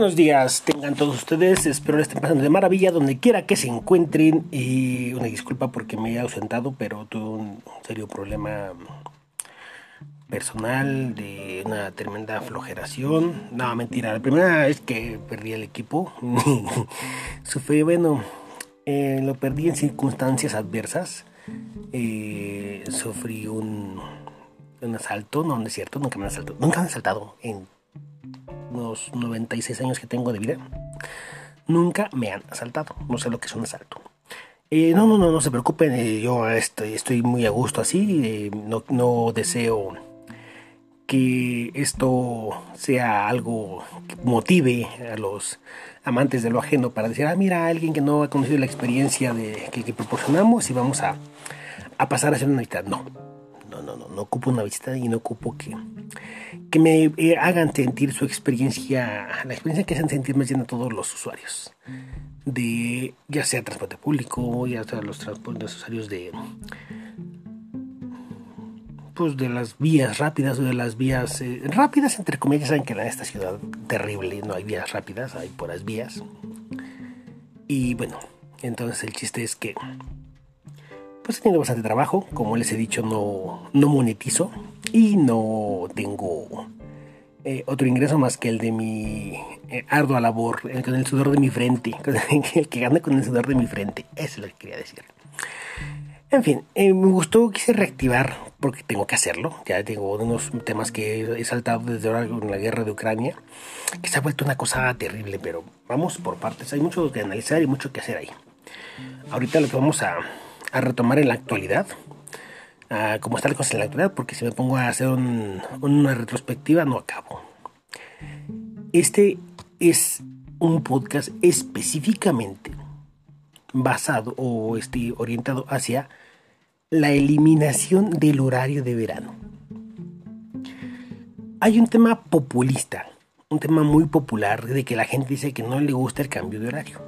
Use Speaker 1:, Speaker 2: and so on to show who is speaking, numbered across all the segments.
Speaker 1: buenos días, tengan todos ustedes. Espero les estén pasando de maravilla donde quiera que se encuentren. Y una disculpa porque me he ausentado, pero tuve un serio problema personal de una tremenda flojeración. No, mentira. La primera vez que perdí el equipo, sufrí, bueno, eh, lo perdí en circunstancias adversas. Eh, sufrí un, un asalto, no, no es cierto, nunca me han asaltado. Nunca me han asaltado en los 96 años que tengo de vida, nunca me han asaltado. No sé lo que es un asalto. Eh, no, no, no, no se preocupen. Eh, yo estoy, estoy muy a gusto así. Eh, no, no deseo que esto sea algo que motive a los amantes de lo ajeno para decir, ah, mira, alguien que no ha conocido la experiencia que, proporcionamos y vamos a, a pasar a hacer una mitad. No, no, no, no, ocupo una visita y no ocupo que, que me eh, hagan sentir su experiencia, la experiencia que hacen sentir más bien todos los usuarios, de ya sea transporte público, ya sea los transportes usuarios de pues de las vías rápidas o de las vías eh, rápidas entre comillas saben que en esta ciudad terrible no hay vías rápidas hay puras vías. Y bueno entonces el chiste es que pues he tenido bastante trabajo. Como les he dicho, no, no monetizo y no tengo eh, otro ingreso más que el de mi eh, ardua labor, el, con el sudor de mi frente, el que gana con el sudor de mi frente. Eso es lo que quería decir. En fin, eh, me gustó, quise reactivar porque tengo que hacerlo. Ya tengo unos temas que he saltado desde ahora con la guerra de Ucrania, que se ha vuelto una cosa terrible, pero vamos por partes. Hay mucho que analizar y mucho que hacer ahí. Ahorita lo que vamos a, a retomar en la actualidad, a cómo está la cosa en la actualidad, porque si me pongo a hacer una retrospectiva no acabo. Este es un podcast específicamente basado o este, orientado hacia la eliminación del horario de verano. Hay un tema populista, un tema muy popular de que la gente dice que no le gusta el cambio de horario.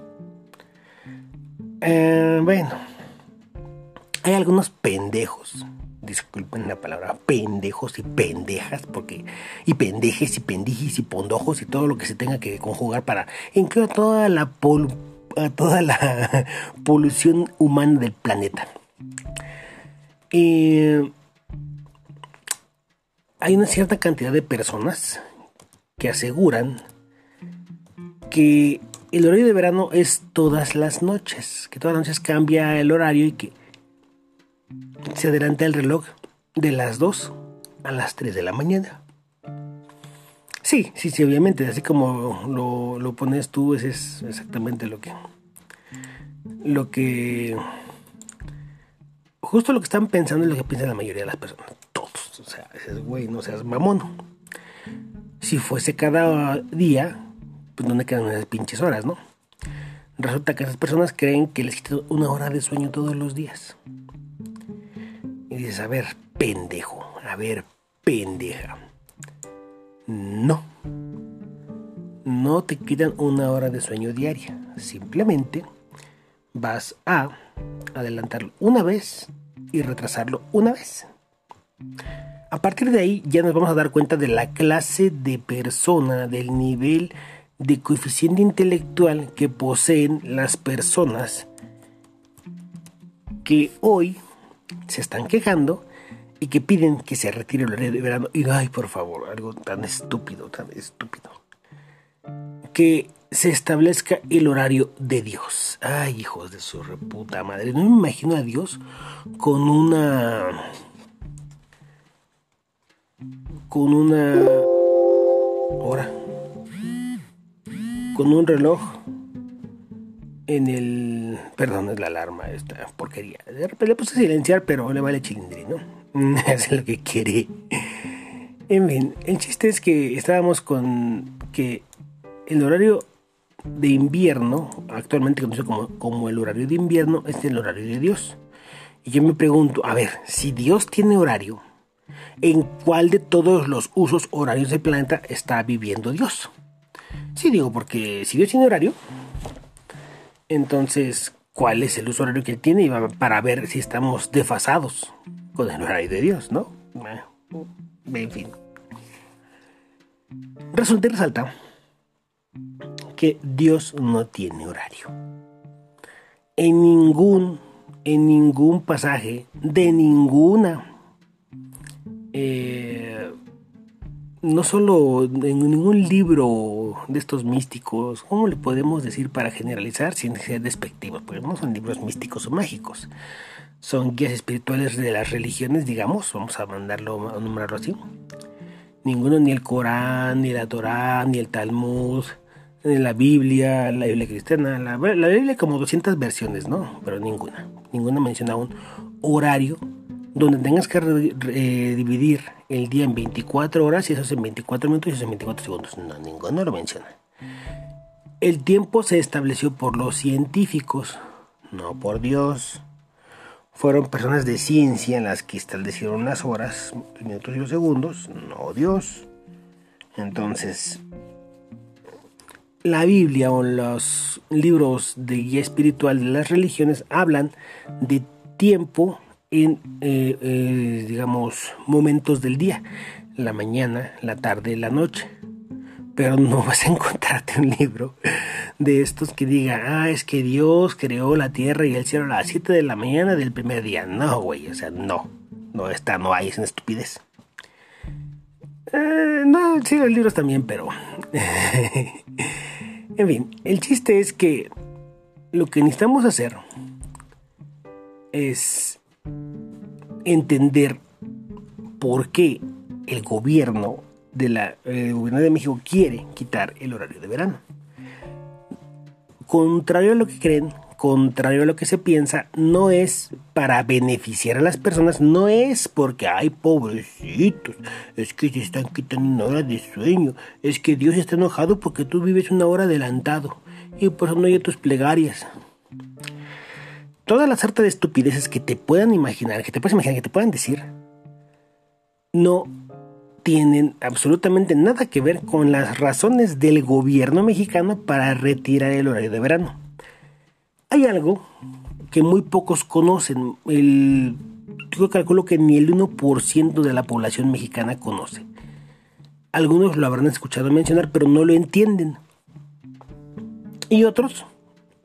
Speaker 1: Eh, bueno, hay algunos pendejos, disculpen la palabra, pendejos y pendejas, porque y pendejes y pendijis y pondojos y todo lo que se tenga que conjugar para incluir toda la toda la polución humana del planeta. hay una cierta cantidad de personas que aseguran que el horario de verano es todas las noches, que todas las noches cambia el horario y que se adelanta el reloj de las 2 a las 3 de la mañana. Sí, sí, sí, obviamente, así como lo, lo pones tú, ese es exactamente lo que... Lo que... Justo lo que están pensando es lo que piensa la mayoría de las personas. Todos. O sea, ese güey, no seas mamón. Si fuese cada día, pues ¿dónde quedan esas pinches horas, no? Resulta que esas personas creen que les quita una hora de sueño todos los días. Dices, a ver, pendejo, a ver, pendeja. No. No te quitan una hora de sueño diaria. Simplemente vas a adelantarlo una vez y retrasarlo una vez. A partir de ahí ya nos vamos a dar cuenta de la clase de persona, del nivel de coeficiente intelectual que poseen las personas que hoy se están quejando y que piden que se retire el horario de verano. Y ay, por favor, algo tan estúpido, tan estúpido. Que se establezca el horario de Dios. Ay, hijos de su reputa madre. No me imagino a Dios con una. con una. hora. con un reloj en el. Perdón, es la alarma, esta porquería. De repente le puse a silenciar, pero le vale chilindrino. es lo que quiere. En fin, el chiste es que estábamos con que el horario de invierno, actualmente conocido como, como el horario de invierno, es el horario de Dios. Y yo me pregunto, a ver, si Dios tiene horario, ¿en cuál de todos los usos horarios del planeta está viviendo Dios? Sí, digo, porque si Dios tiene horario, entonces, ¿cuál es el uso horario que él tiene? Para ver si estamos desfasados con el horario de Dios, ¿no? En fin. Resulta y resalta que Dios no tiene horario. En ningún, en ningún pasaje de ninguna, eh, no solo en ningún libro de estos místicos, ¿cómo le podemos decir para generalizar sin ser despectivos? Porque no son libros místicos o mágicos, son guías espirituales de las religiones, digamos, vamos a mandarlo a nombrarlo así. Ninguno, ni el Corán, ni la Torá, ni el Talmud, ni la Biblia, la Biblia cristiana, la, la Biblia como 200 versiones, ¿no? Pero ninguna, ninguna menciona un horario donde tengas que dividir el día en 24 horas y eso es en 24 minutos y eso es en 24 segundos. No, ninguno lo menciona. El tiempo se estableció por los científicos, no por Dios. Fueron personas de ciencia en las que establecieron las horas, minutos y segundos, no Dios. Entonces, la Biblia o los libros de guía espiritual de las religiones hablan de tiempo en, eh, eh, digamos, momentos del día, la mañana, la tarde, la noche. Pero no vas a encontrarte un libro de estos que diga, ah, es que Dios creó la tierra y el cielo a las 7 de la mañana del primer día. No, güey, o sea, no, no está, no hay, es una estupidez. Eh, no, sí, los libros también, pero... en fin, el chiste es que lo que necesitamos hacer es entender por qué el gobierno de la gobierno de México quiere quitar el horario de verano. Contrario a lo que creen, contrario a lo que se piensa, no es para beneficiar a las personas, no es porque, ay, pobrecitos, es que se están quitando una hora de sueño, es que Dios está enojado porque tú vives una hora adelantado y por eso no hay tus plegarias todas las hartas de estupideces que te puedan imaginar, que te puedas imaginar, que te puedan decir, no tienen absolutamente nada que ver con las razones del gobierno mexicano para retirar el horario de verano. Hay algo que muy pocos conocen. El, yo calculo que ni el 1% de la población mexicana conoce. Algunos lo habrán escuchado mencionar, pero no lo entienden. Y otros,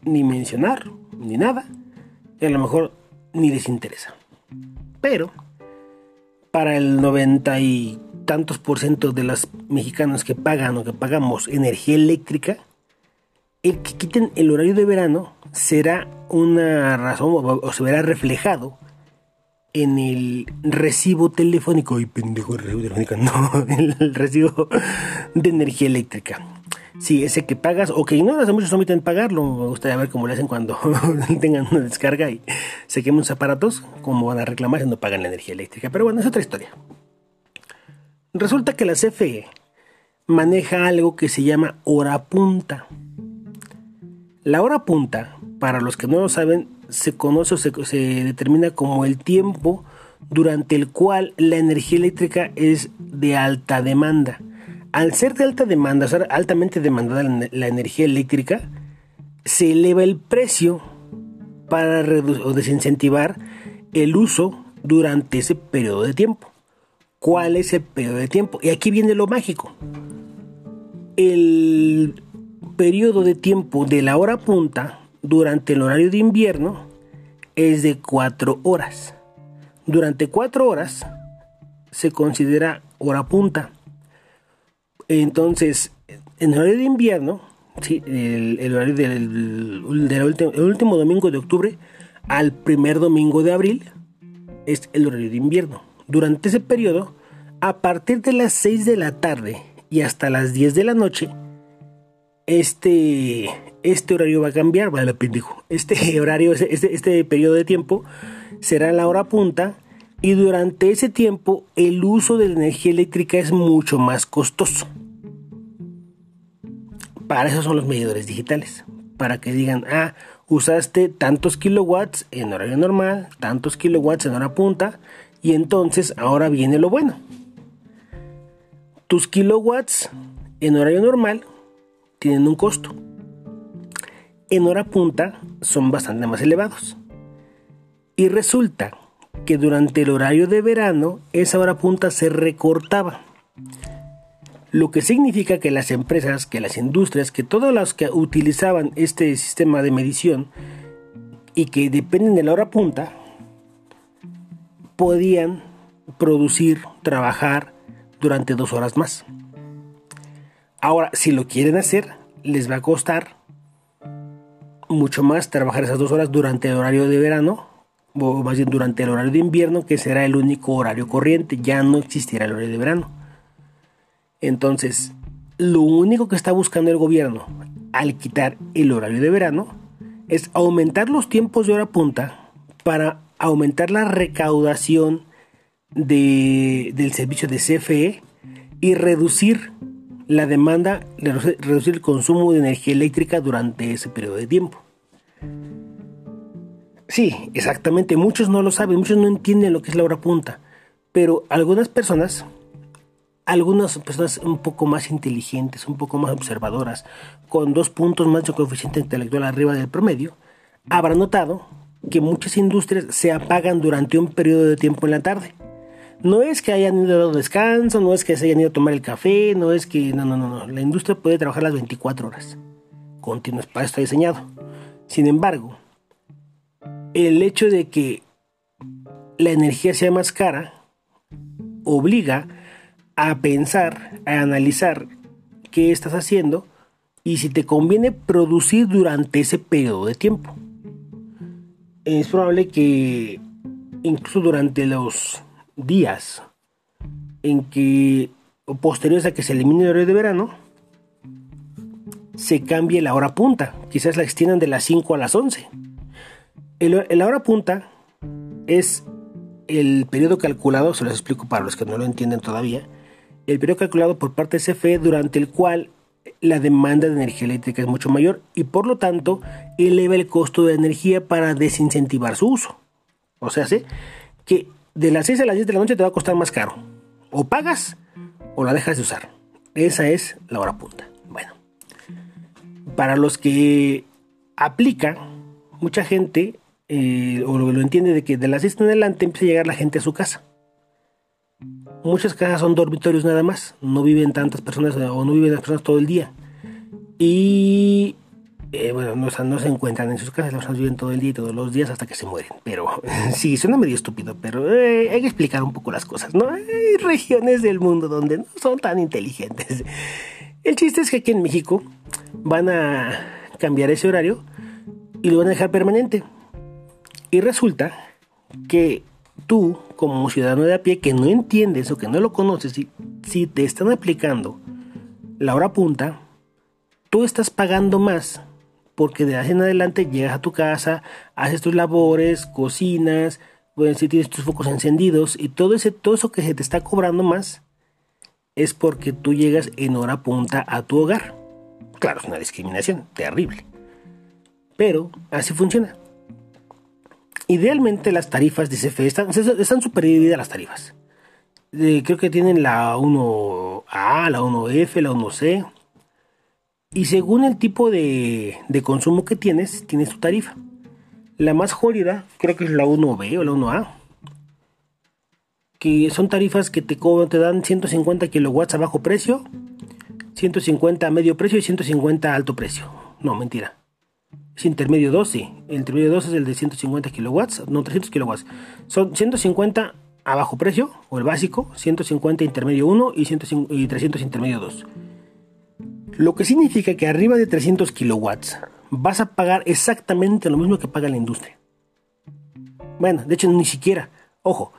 Speaker 1: ni mencionar, ni nada y a lo mejor ni les interesa. Pero para el noventa y tantos por ciento de los mexicanos que pagan o que pagamos energía eléctrica, el que quiten el horario de verano será una razón o se verá reflejado en el recibo telefónico. y pendejo, el recibo telefónico, no, el recibo de energía eléctrica. Sí, ese que pagas o que ignoras, muchos omiten pagarlo. Me gustaría ver cómo le hacen cuando tengan una descarga y se quemen sus aparatos, cómo van a reclamar si no pagan la energía eléctrica. Pero bueno, es otra historia. Resulta que la CFE maneja algo que se llama hora punta. La hora punta, para los que no lo saben, se conoce o se determina como el tiempo durante el cual la energía eléctrica es de alta demanda al ser de alta demanda, ser altamente demandada la energía eléctrica, se eleva el precio para o desincentivar el uso durante ese periodo de tiempo. ¿Cuál es el periodo de tiempo? Y aquí viene lo mágico. El periodo de tiempo de la hora punta durante el horario de invierno es de 4 horas. Durante 4 horas se considera hora punta. Entonces, en el horario de invierno, ¿sí? el, horario del, último, domingo de octubre al primer domingo de abril es el horario de invierno. Durante ese periodo, a partir de las 6 de la tarde y hasta las 10 de la noche, este, este horario va a cambiar, vale, pendejo. Este horario, este, este periodo de tiempo será la hora punta y durante ese tiempo el uso de la energía eléctrica es mucho más costoso. Para eso son los medidores digitales, para que digan, ah, usaste tantos kilowatts en horario normal, tantos kilowatts en hora punta, y entonces ahora viene lo bueno. Tus kilowatts en horario normal tienen un costo. En hora punta son bastante más elevados. Y resulta que durante el horario de verano esa hora punta se recortaba. Lo que significa que las empresas, que las industrias, que todas las que utilizaban este sistema de medición y que dependen de la hora punta, podían producir, trabajar durante dos horas más. Ahora, si lo quieren hacer, les va a costar mucho más trabajar esas dos horas durante el horario de verano, o más bien durante el horario de invierno, que será el único horario corriente, ya no existirá el horario de verano. Entonces, lo único que está buscando el gobierno al quitar el horario de verano es aumentar los tiempos de hora punta para aumentar la recaudación del servicio de CFE y reducir la demanda, reducir el consumo de energía eléctrica durante ese periodo de tiempo. Sí, exactamente, muchos no lo saben, muchos no entienden lo que es la hora punta, pero algunas personas, algunas personas un poco más inteligentes, un poco más observadoras, con dos puntos más de coeficiente intelectual arriba del promedio, habrán notado que muchas industrias se apagan durante un periodo de tiempo en la tarde. No es que hayan ido a descanso, no es que se hayan ido a tomar el café, no es que... No, no, no, no. La industria puede trabajar las 24 horas. Continuas, para eso está diseñado. Sin embargo, el hecho de que la energía sea más cara obliga a pensar, a analizar qué estás haciendo y si te conviene producir durante ese periodo de tiempo. Es probable que incluso durante los días en que, o posteriores a que se elimine el horario de verano, se cambie la hora punta. Quizás la extiendan de las 5 a las 11. El, la hora punta es el periodo calculado, se los explico para los que no lo entienden todavía, el periodo calculado por parte de CFE durante el cual la demanda de energía eléctrica es mucho mayor y por lo tanto eleva el costo de energía para desincentivar su uso. O sea, ¿sí? que de las 6 a las 10 de la noche te va a costar más caro. O pagas o la dejas de usar. Esa es la hora punta. Bueno, para los que aplica, mucha gente, eh, o lo, lo entiende de que de las 6 en adelante empieza a llegar la gente a su casa. Muchas casas son dormitorios nada más, no viven tantas personas o no viven las personas todo el día. Y eh, bueno, no, se encuentran en sus casas, las personas viven todo el día y todos los días hasta que se mueren. Pero sí, suena medio estúpido, pero eh, hay que explicar un poco las cosas, ¿no? Hay regiones del mundo donde no son tan inteligentes. El chiste es que aquí en México van a cambiar ese horario y lo van a dejar permanente. Y resulta que tú, como ciudadano de a pie que no entiendes o que no lo conoces, si, te están aplicando la hora punta, tú estás pagando más porque de ahí en adelante llegas a tu casa, haces tus labores, cocinas, bueno, si tienes tus focos encendidos y todo, ese, todo eso que se te está cobrando más es porque tú llegas en hora punta a tu hogar. Claro, es una discriminación terrible. Pero así funciona. Idealmente las tarifas de CFE están, están divididas las tarifas. Eh, creo que tienen la 1A, la 1F, la 1C y según el tipo de, consumo que tienes, tienes tu tarifa. La más jodida creo que es la 1B o la 1A. Que son tarifas que te, te dan 150 kilowatts a bajo precio, 150 a medio precio y 150 a alto precio. No, mentira. Intermedio 2, sí. El intermedio 2 es el de 150 kilowatts, no 300 kilowatts. Son 150 a bajo precio, o el básico, 150 intermedio 1 y, y 300 intermedio 2. Lo que significa que arriba de 300 kilowatts vas a pagar exactamente lo mismo que paga la industria. Bueno, de hecho ni siquiera. Ojo,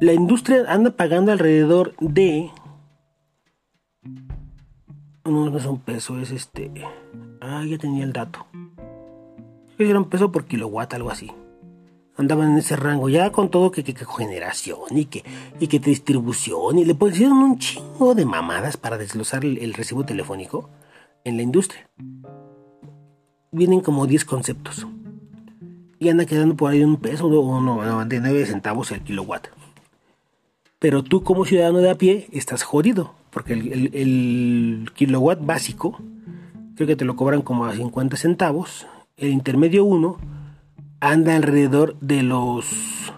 Speaker 1: la industria anda pagando alrededor de... No, no es un peso, es este... Ah, ya tenía el dato. Era un peso por kilowatt, algo así. Andaban en ese rango, ya con todo que, que, generación y que, y que distribución. Y le pusieron un chingo de mamadas para desglosar el recibo telefónico en la industria. Vienen como 10 conceptos. Y anda quedando por ahí un peso o 99 centavos el kilowatt. Pero tú como ciudadano de a pie estás jodido. Porque el, kilowatt básico creo que te lo cobran como a 50 centavos. El intermedio 1 anda alrededor de los...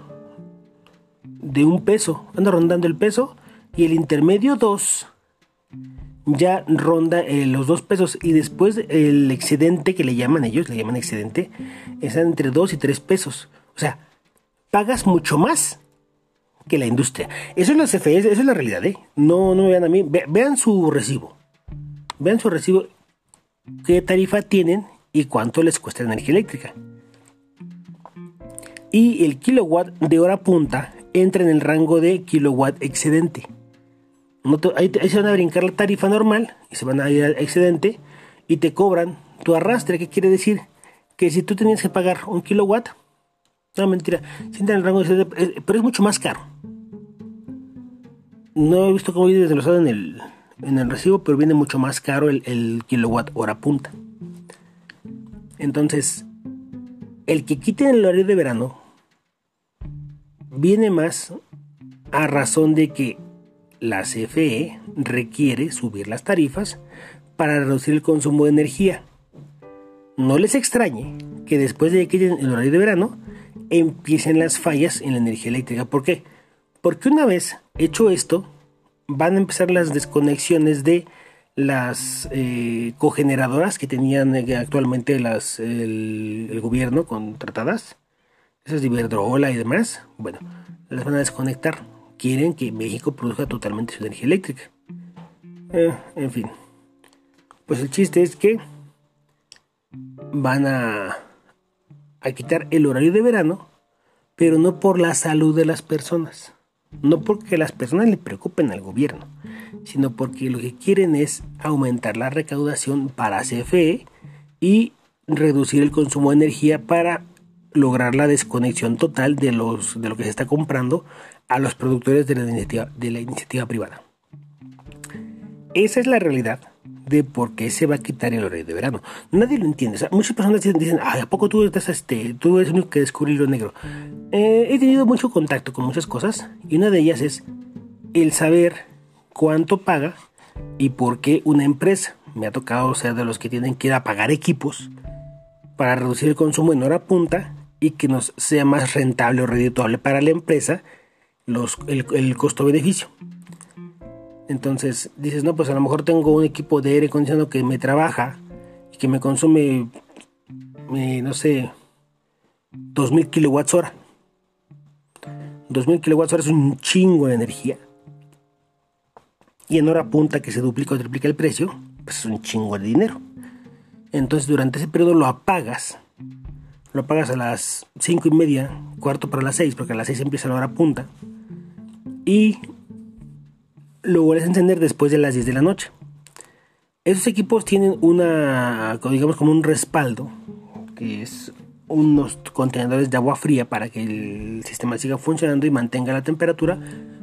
Speaker 1: de un peso. Anda rondando el peso. Y el intermedio 2 ya ronda eh, los 2 pesos y después el excedente que le llaman ellos, le llaman excedente, está entre 2 y 3 pesos. O sea, pagas mucho más que la industria. Eso es la CFE, eso es la realidad, ¿eh? No, no me vean a mí, vean su recibo. Vean su recibo, qué tarifa tienen y cuánto les cuesta la energía eléctrica. Y el kilowatt de hora punta entra en el rango de kilowatt excedente. ahí, se van a brincar la tarifa normal y se van a ir al excedente y te cobran tu arrastre. ¿Qué quiere decir? Que si tú tenías que pagar un kilowatt, no mentira, entra en el rango de eh, pero es mucho más caro. No he visto cómo viene desglosado en el, en el recibo, pero viene mucho más caro el kilowatt hora punta. Entonces, el que quiten el horario de verano viene más a razón de que la CFE requiere subir las tarifas para reducir el consumo de energía. No les extrañe que después de que quiten el horario de verano empiecen las fallas en la energía eléctrica. ¿Por qué? Porque una vez hecho esto, van a empezar las desconexiones de las eh, cogeneradoras que tenían eh, actualmente las, el, gobierno contratadas esas de Iberdrola y demás, bueno, las van a desconectar. Quieren que México produzca totalmente su energía eléctrica. Eh, en fin. Pues el chiste es que van a, a quitar el horario de verano, pero no por la salud de las personas. No porque las personas le preocupen al gobierno, sino porque lo que quieren es aumentar la recaudación para CFE y reducir el consumo de energía para lograr la desconexión total de, los, de lo que se está comprando a los productores de la iniciativa, de la iniciativa privada. Esa es la realidad de por qué se va a quitar el horario de verano. Nadie lo entiende. muchas personas dicen, ¿a poco tú estás este, tú eres el único que descubrir lo negro? Eh, he tenido mucho contacto con muchas cosas y una de ellas es el saber cuánto paga y por qué una empresa. Me ha tocado ser de los que tienen que ir a pagar equipos para reducir el consumo en hora punta y que nos sea más rentable o redituable para la empresa los, el, costo-beneficio. Entonces dices, no, pues a lo mejor tengo un equipo de aire acondicionado que me trabaja y que me consume, eh, no sé, 2000 kilowatts hora. 2000 kilowatts hora es un chingo de energía. Y en hora punta que se duplica o triplica el precio, pues es un chingo de dinero. Entonces durante ese periodo lo apagas lo apagas a las 5 y media, cuarto para las 6, porque a las 6 empieza la hora punta. Y lo vuelves a encender después de las 10 de la noche. Esos equipos tienen una, digamos como un respaldo, que es unos contenedores de agua fría para que el sistema siga funcionando y mantenga la temperatura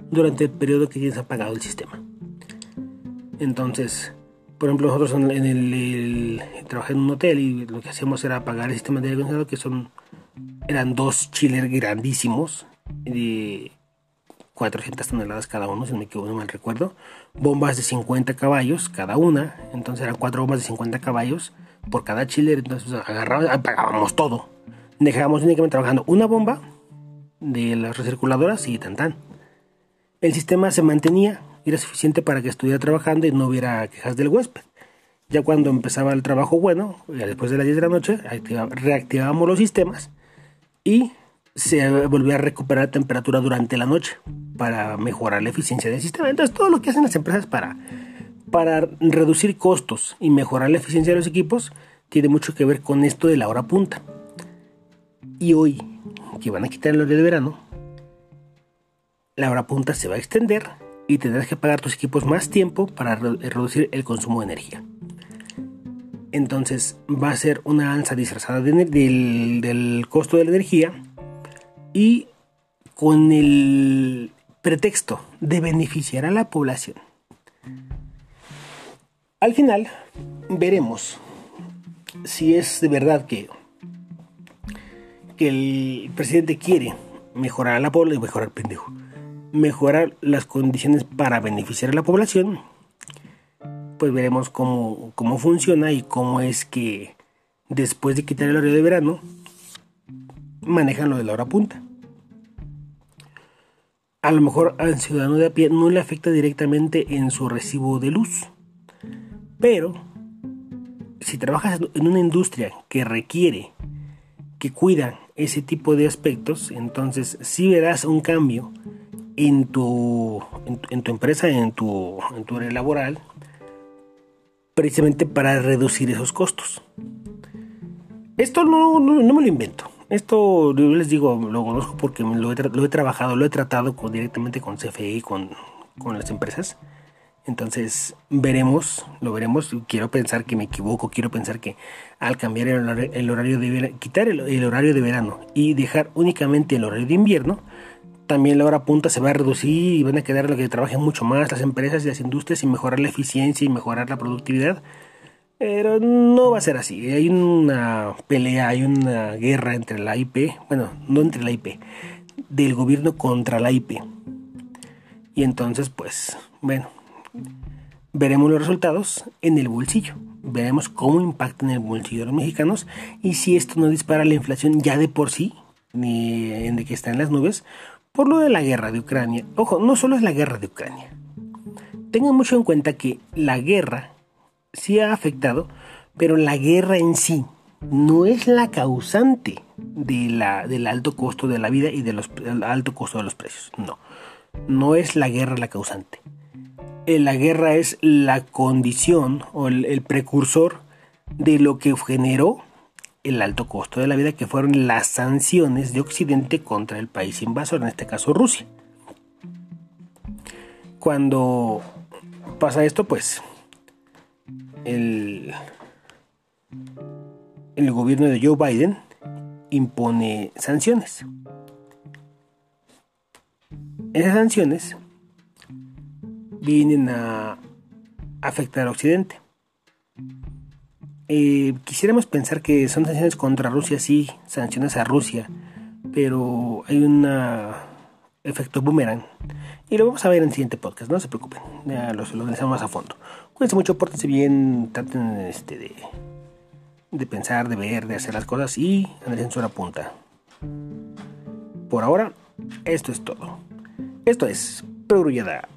Speaker 1: durante el periodo que tienes apagado el sistema. Entonces, por ejemplo, nosotros en, el, trabajé en un hotel y lo que hacíamos era apagar el sistema de aire acondicionado que son eran dos chillers grandísimos 400 toneladas cada uno, si no me equivoco, no mal recuerdo. Bombas de 50 caballos cada una, entonces eran cuatro bombas de 50 caballos por cada chiller, entonces agarrábamos, apagábamos todo. Dejábamos únicamente trabajando una bomba de las recirculadoras y tan tan. El sistema se mantenía era suficiente para que estuviera trabajando y no hubiera quejas del huésped. Ya cuando empezaba el trabajo bueno, ya después de las 10 de la noche, reactivábamos los sistemas y se volvía a recuperar temperatura durante la noche para mejorar la eficiencia del sistema. Entonces, todo lo que hacen las empresas para, para reducir costos y mejorar la eficiencia de los equipos tiene mucho que ver con esto de la hora punta. Y hoy, que van a quitar el horario de verano, la hora punta se va a extender y tendrás que pagar tus equipos más tiempo para reducir el consumo de energía. Entonces va a ser una alza disfrazada del, del costo de la energía y con el pretexto de beneficiar a la población. Al final veremos si es de verdad que, que el presidente quiere mejorar a la población, mejorar pendejo, mejorar las condiciones para beneficiar a la población, pues veremos cómo, cómo funciona y cómo es que después de quitar el horario de verano, manejan lo de la hora punta. A lo mejor al ciudadano de a pie no le afecta directamente en su recibo de luz. Pero si trabajas en una industria que requiere, que cuida ese tipo de aspectos, entonces sí verás un cambio en tu, en, tu empresa, en tu, en tu área laboral, precisamente para reducir esos costos. Esto no, no, me lo invento. Esto yo les digo, lo conozco porque lo he, trabajado, lo he tratado directamente con CFE y con, con las empresas. Entonces veremos, lo veremos. Quiero pensar que me equivoco, quiero pensar que al cambiar el horario, de verano, quitar el, horario de verano y dejar únicamente el horario de invierno, también la hora punta se va a reducir y van a quedar lo que trabajen mucho más las empresas y las industrias y mejorar la eficiencia y mejorar la productividad. Pero no va a ser así. Hay una pelea, hay una guerra entre la IP, bueno, no entre la IP, del gobierno contra la IP. Y entonces, pues, bueno, veremos los resultados en el bolsillo. Veremos cómo impacta en el bolsillo de los mexicanos y si esto no dispara la inflación ya de por sí, ni en de que está en las nubes, por lo de la guerra de Ucrania. Ojo, no solo es la guerra de Ucrania. Tengan mucho en cuenta que la guerra sí ha afectado, pero la guerra en sí no es la causante de la, del alto costo de la vida y del alto costo de los precios. No, no es la guerra la causante. Eh, la guerra es la condición o el, precursor de lo que generó el alto costo de la vida, que fueron las sanciones de Occidente contra el país invasor, en este caso Rusia. Cuando pasa esto, pues el, gobierno de Joe Biden impone sanciones. Esas sanciones vienen a afectar a Occidente. Eh, quisiéramos pensar que son sanciones contra Rusia, sí, sanciones a Rusia, pero hay un efecto boomerang. Y lo vamos a ver en el siguiente podcast, no se preocupen, lo analizamos más a fondo. Cuídense mucho, pórtense bien, traten este, de, de pensar, de ver, de hacer las cosas y analicen su punta. Por ahora, esto es todo. Esto es Pergrullada.